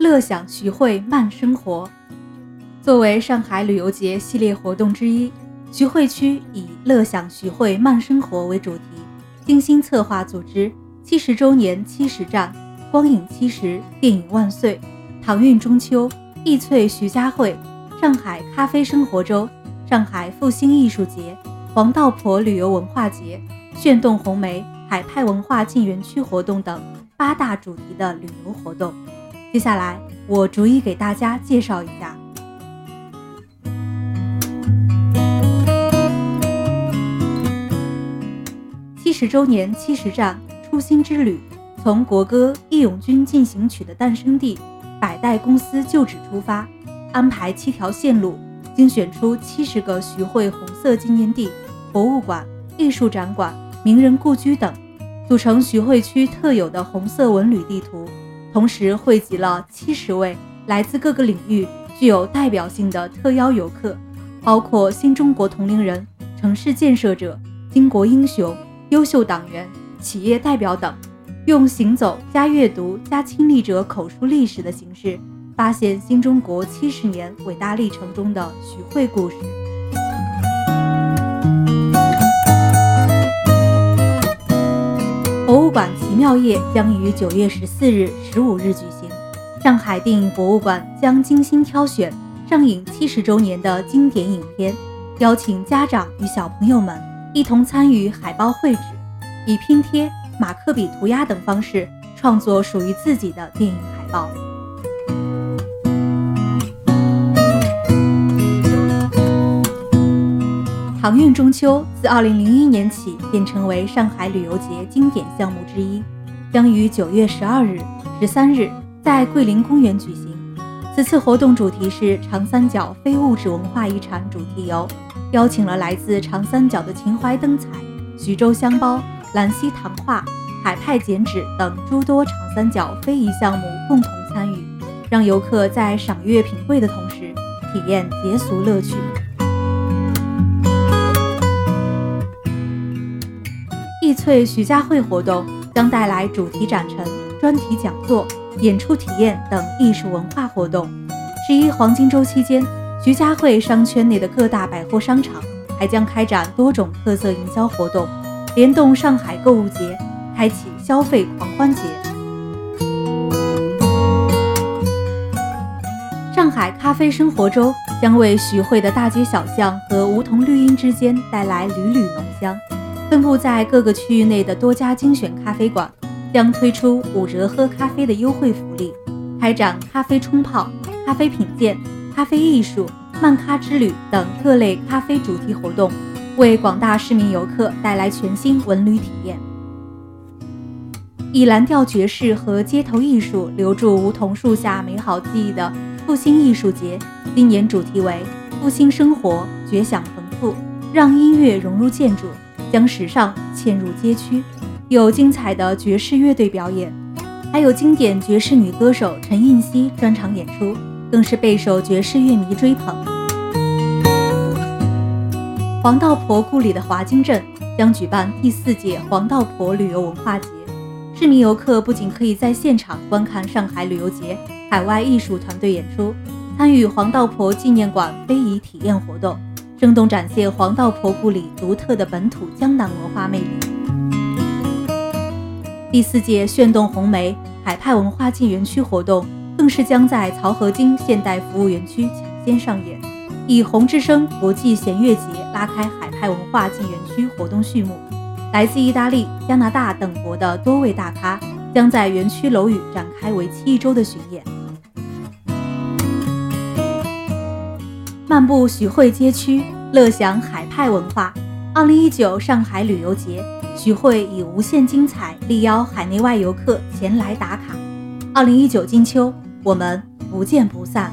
乐享徐汇慢生活。作为上海旅游节系列活动之一，徐汇区以“乐享徐汇慢生活”为主题，精心策划组织七十周年七十站、光影七十、电影万岁、唐韵中秋、易翠徐家汇、上海咖啡生活周、上海复兴艺术节、黄道婆旅游文化节、炫动红梅。海派文化进园区活动等八大主题的旅游活动，接下来我逐一给大家介绍一下。七十周年七十站初心之旅，从国歌《义勇军进行曲》的诞生地百代公司旧址出发，安排七条线路，精选出七十个徐汇红色纪念地、博物馆、艺术展馆。名人故居等，组成徐汇区特有的红色文旅地图，同时汇集了七十位来自各个领域具有代表性的特邀游客，包括新中国同龄人、城市建设者、巾帼英雄、优秀党员、企业代表等，用行走加阅读加亲历者口述历史的形式，发现新中国七十年伟大历程中的徐汇故事。馆奇妙夜将于九月十四日、十五日举行。上海电影博物馆将精心挑选上映七十周年的经典影片，邀请家长与小朋友们一同参与海报绘制，以拼贴、马克笔涂鸦等方式创作属于自己的电影海报。唐韵中秋自2001年起便成为上海旅游节经典项目之一，将于9月12日、13日在桂林公园举行。此次活动主题是长三角非物质文化遗产主题游，邀请了来自长三角的秦淮灯彩、徐州香包、兰溪糖画、海派剪纸等诸多长三角非遗项目共同参与，让游客在赏月品味的同时，体验节俗乐趣。易翠徐家汇活动将带来主题展陈、专题讲座、演出体验等艺术文化活动。十一黄金周期间，徐家汇商圈内的各大百货商场还将开展多种特色营销活动，联动上海购物节，开启消费狂欢节。上海咖啡生活周将为徐汇的大街小巷和梧桐绿荫之间带来缕缕浓香。分布在各个区域内的多家精选咖啡馆将推出五折喝咖啡的优惠福利，开展咖啡冲泡、咖啡品鉴、咖啡艺术、漫咖之旅等各类咖啡主题活动，为广大市民游客带来全新文旅体验。以蓝调爵士和街头艺术留住梧桐树下美好记忆的复兴艺术节，今年主题为“复兴生活，绝响丰富，让音乐融入建筑”。将时尚嵌入街区，有精彩的爵士乐队表演，还有经典爵士女歌手陈映希专场演出，更是备受爵士乐迷追捧。黄道婆故里的华金镇将举办第四届黄道婆旅游文化节，市民游客不仅可以在现场观看上海旅游节海外艺术团队演出，参与黄道婆纪念馆非遗体验活动。生动展现黄道婆故里独特的本土江南文化魅力。第四届炫动红梅海派文化进园区活动更是将在漕河泾现代服务园区抢先上演，以红之声国际弦乐节拉开海派文化进园区活动序幕。来自意大利、加拿大等国的多位大咖将在园区楼宇展开为期一周的巡演。漫步徐汇街区，乐享海派文化。二零一九上海旅游节，徐汇以无限精彩力邀海内外游客前来打卡。二零一九金秋，我们不见不散。